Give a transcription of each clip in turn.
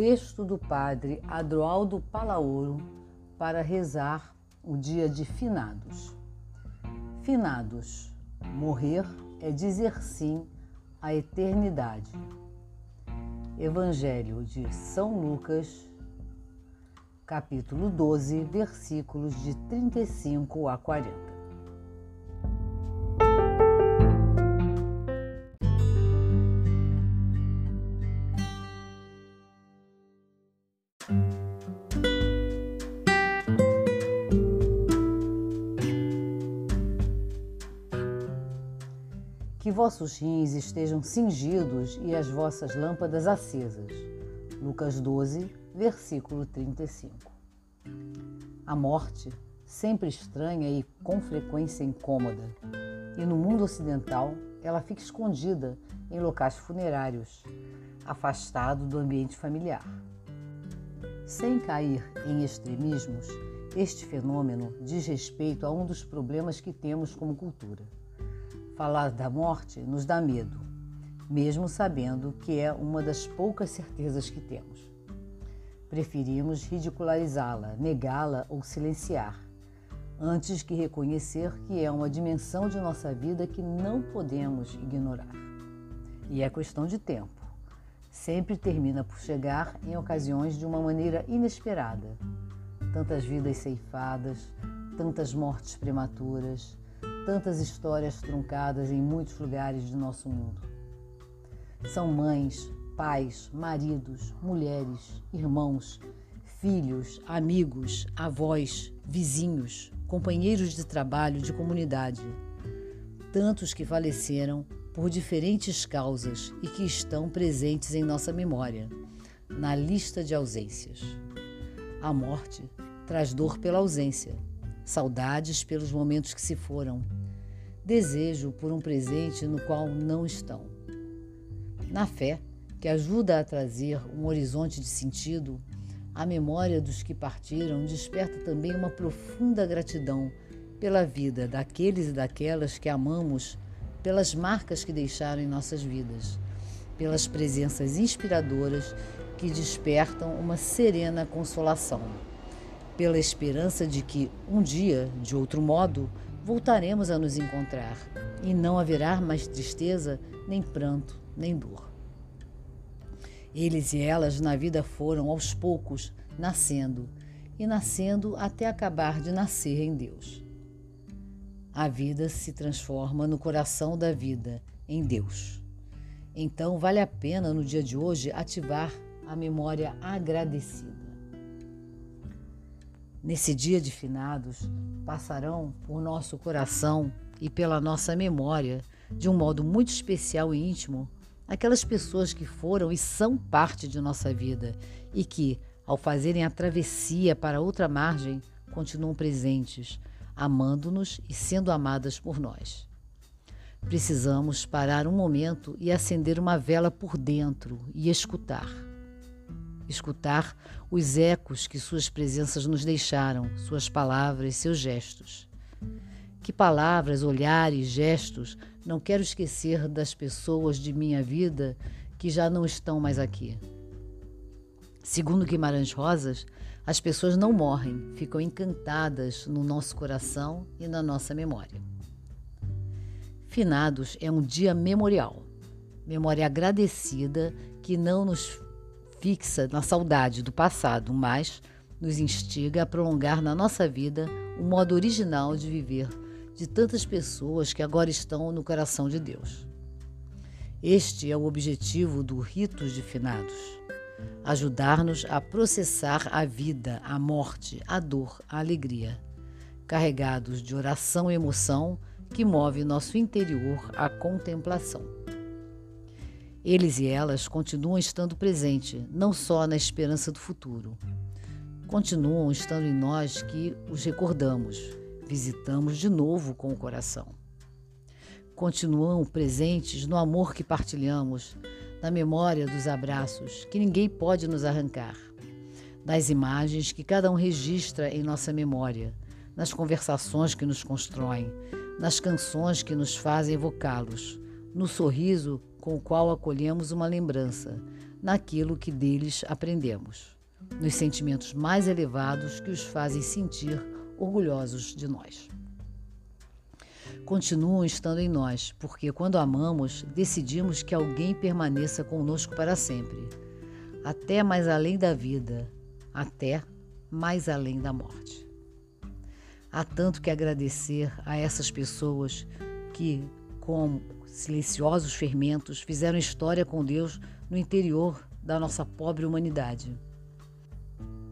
texto do padre Adroaldo Palaoro para rezar o dia de finados. Finados, morrer é dizer sim à eternidade. Evangelho de São Lucas, capítulo 12, versículos de 35 a 40. Vossos rins estejam cingidos e as vossas lâmpadas acesas. Lucas 12, versículo 35. A morte, sempre estranha e com frequência incômoda, e no mundo ocidental ela fica escondida em locais funerários, afastado do ambiente familiar. Sem cair em extremismos, este fenômeno diz respeito a um dos problemas que temos como cultura Falar da morte nos dá medo, mesmo sabendo que é uma das poucas certezas que temos. Preferimos ridicularizá-la, negá-la ou silenciar, antes que reconhecer que é uma dimensão de nossa vida que não podemos ignorar. E é questão de tempo. Sempre termina por chegar em ocasiões de uma maneira inesperada. Tantas vidas ceifadas, tantas mortes prematuras, tantas histórias truncadas em muitos lugares de nosso mundo. São mães, pais, maridos, mulheres, irmãos, filhos, amigos, avós, vizinhos, companheiros de trabalho, de comunidade. Tantos que faleceram por diferentes causas e que estão presentes em nossa memória, na lista de ausências. A morte traz dor pela ausência saudades pelos momentos que se foram, desejo por um presente no qual não estão. Na fé, que ajuda a trazer um horizonte de sentido, a memória dos que partiram desperta também uma profunda gratidão pela vida daqueles e daquelas que amamos, pelas marcas que deixaram em nossas vidas, pelas presenças inspiradoras que despertam uma serena consolação pela esperança de que um dia, de outro modo, voltaremos a nos encontrar e não haverá mais tristeza, nem pranto, nem dor. Eles e elas na vida foram aos poucos nascendo e nascendo até acabar de nascer em Deus. A vida se transforma no coração da vida, em Deus. Então vale a pena no dia de hoje ativar a memória agradecida. Nesse dia de finados, passarão por nosso coração e pela nossa memória, de um modo muito especial e íntimo, aquelas pessoas que foram e são parte de nossa vida e que, ao fazerem a travessia para outra margem, continuam presentes, amando-nos e sendo amadas por nós. Precisamos parar um momento e acender uma vela por dentro e escutar escutar os ecos que suas presenças nos deixaram, suas palavras, seus gestos. Que palavras, olhares, gestos não quero esquecer das pessoas de minha vida que já não estão mais aqui. Segundo Guimarães Rosas, as pessoas não morrem, ficam encantadas no nosso coração e na nossa memória. Finados é um dia memorial, memória agradecida que não nos fixa na saudade do passado, mas nos instiga a prolongar na nossa vida o modo original de viver de tantas pessoas que agora estão no coração de Deus. Este é o objetivo do Ritos de Finados: ajudar-nos a processar a vida, a morte, a dor, a alegria, carregados de oração e emoção que move nosso interior à contemplação. Eles e elas continuam estando presentes, não só na esperança do futuro. Continuam estando em nós que os recordamos, visitamos de novo com o coração. Continuam presentes no amor que partilhamos, na memória dos abraços que ninguém pode nos arrancar, nas imagens que cada um registra em nossa memória, nas conversações que nos constroem, nas canções que nos fazem evocá-los, no sorriso com o qual acolhemos uma lembrança, naquilo que deles aprendemos, nos sentimentos mais elevados que os fazem sentir orgulhosos de nós. Continuam estando em nós, porque quando amamos, decidimos que alguém permaneça conosco para sempre, até mais além da vida, até mais além da morte. Há tanto que agradecer a essas pessoas que, como silenciosos fermentos, fizeram história com Deus no interior da nossa pobre humanidade.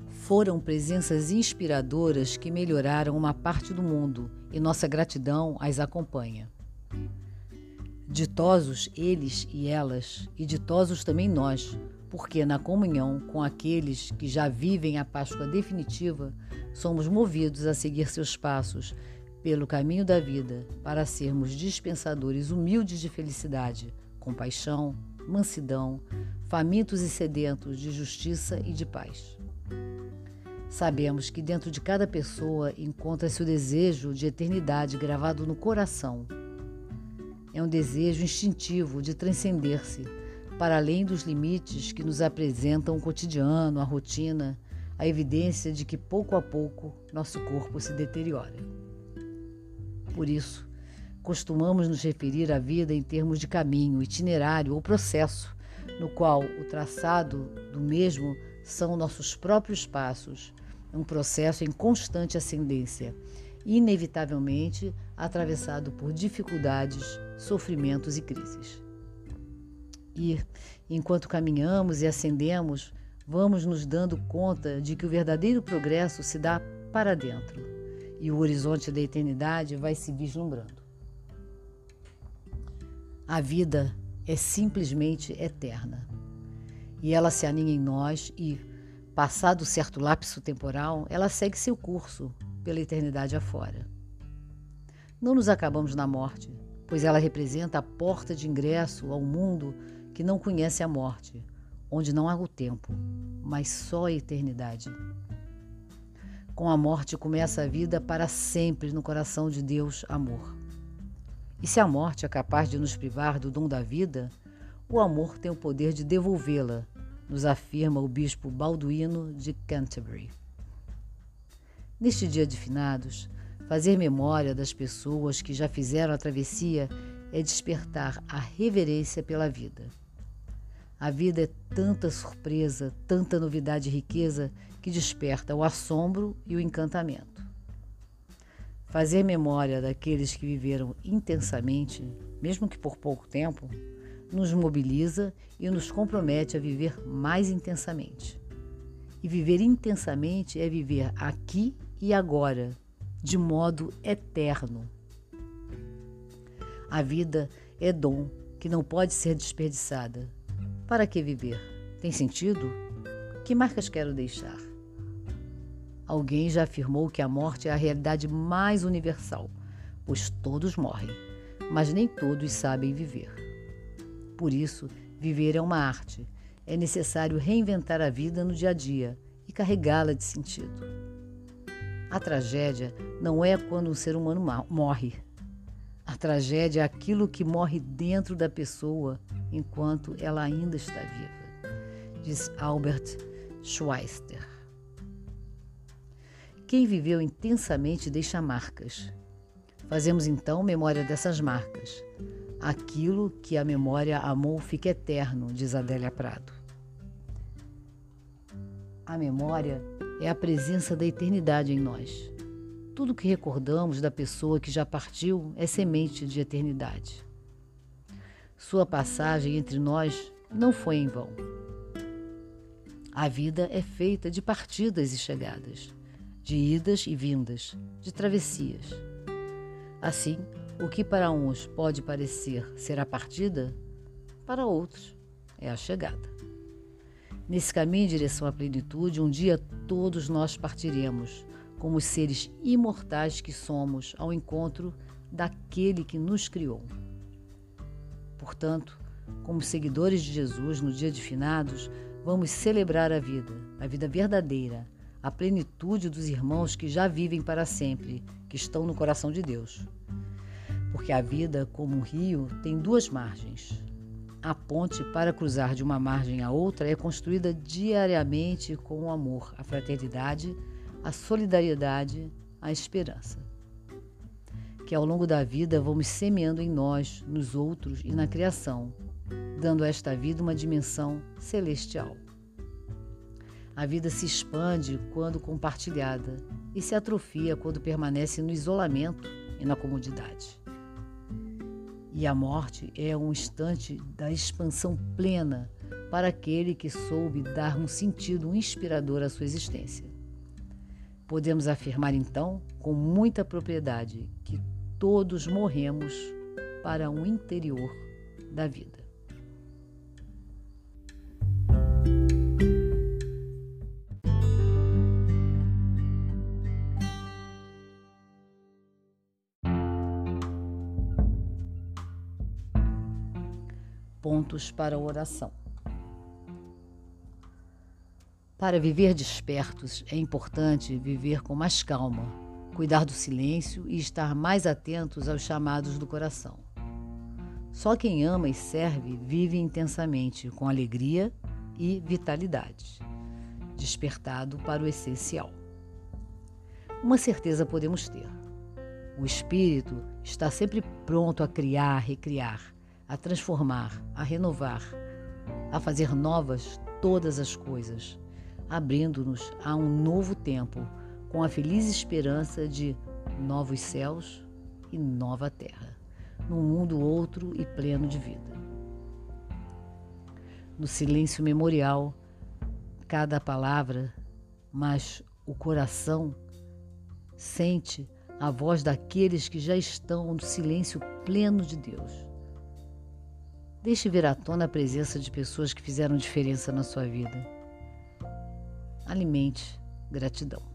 Foram presenças inspiradoras que melhoraram uma parte do mundo e nossa gratidão as acompanha. Ditosos eles e elas, e ditosos também nós, porque na comunhão com aqueles que já vivem a Páscoa definitiva, somos movidos a seguir seus passos pelo caminho da vida para sermos dispensadores humildes de felicidade, compaixão, mansidão, famintos e sedentos de justiça e de paz. Sabemos que dentro de cada pessoa encontra-se o desejo de eternidade gravado no coração. É um desejo instintivo de transcender-se para além dos limites que nos apresentam o cotidiano, a rotina, a evidência de que pouco a pouco nosso corpo se deteriora. Por isso, costumamos nos referir à vida em termos de caminho, itinerário ou processo, no qual o traçado do mesmo são nossos próprios passos, um processo em constante ascendência, inevitavelmente atravessado por dificuldades, sofrimentos e crises. E, enquanto caminhamos e ascendemos, vamos nos dando conta de que o verdadeiro progresso se dá para dentro e o horizonte da eternidade vai se vislumbrando. A vida é simplesmente eterna e ela se aninha em nós e, passado certo lapso temporal, ela segue seu curso pela eternidade afora. Não nos acabamos na morte, pois ela representa a porta de ingresso ao mundo que não conhece a morte, onde não há o tempo, mas só a eternidade. Com a morte começa a vida para sempre no coração de Deus, amor. E se a morte é capaz de nos privar do dom da vida, o amor tem o poder de devolvê-la, nos afirma o bispo Balduíno de Canterbury. Neste dia de finados, fazer memória das pessoas que já fizeram a travessia é despertar a reverência pela vida. A vida é tanta surpresa, tanta novidade e riqueza que desperta o assombro e o encantamento. Fazer memória daqueles que viveram intensamente, mesmo que por pouco tempo, nos mobiliza e nos compromete a viver mais intensamente. E viver intensamente é viver aqui e agora, de modo eterno. A vida é dom que não pode ser desperdiçada para que viver? Tem sentido? Que marcas quero deixar? Alguém já afirmou que a morte é a realidade mais universal, pois todos morrem, mas nem todos sabem viver. Por isso, viver é uma arte. É necessário reinventar a vida no dia a dia e carregá-la de sentido. A tragédia não é quando um ser humano morre. A tragédia é aquilo que morre dentro da pessoa enquanto ela ainda está viva, diz Albert Schweitzer. Quem viveu intensamente deixa marcas. Fazemos então memória dessas marcas. Aquilo que a memória amou fica eterno, diz Adélia Prado. A memória é a presença da eternidade em nós. Tudo que recordamos da pessoa que já partiu é semente de eternidade. Sua passagem entre nós não foi em vão. A vida é feita de partidas e chegadas, de idas e vindas, de travessias. Assim, o que para uns pode parecer ser a partida, para outros é a chegada. Nesse caminho em direção à plenitude, um dia todos nós partiremos, como os seres imortais que somos, ao encontro daquele que nos criou. Portanto, como seguidores de Jesus no dia de finados, vamos celebrar a vida, a vida verdadeira, a plenitude dos irmãos que já vivem para sempre, que estão no coração de Deus. Porque a vida, como um rio, tem duas margens. A ponte para cruzar de uma margem a outra é construída diariamente com o amor, a fraternidade, a solidariedade, a esperança. Que ao longo da vida vamos semeando em nós, nos outros e na criação, dando a esta vida uma dimensão celestial. A vida se expande quando compartilhada e se atrofia quando permanece no isolamento e na comodidade. E a morte é um instante da expansão plena para aquele que soube dar um sentido inspirador à sua existência. Podemos afirmar então, com muita propriedade, que todos morremos para um interior da vida. pontos para oração. Para viver despertos, é importante viver com mais calma, cuidar do silêncio e estar mais atentos aos chamados do coração. Só quem ama e serve vive intensamente, com alegria e vitalidade, despertado para o essencial. Uma certeza podemos ter: o espírito está sempre pronto a criar, recriar a transformar, a renovar, a fazer novas todas as coisas, abrindo-nos a um novo tempo, com a feliz esperança de novos céus e nova terra, num mundo outro e pleno de vida. No silêncio memorial, cada palavra, mas o coração sente a voz daqueles que já estão no silêncio pleno de Deus Deixe vir à tona a presença de pessoas que fizeram diferença na sua vida. Alimente gratidão.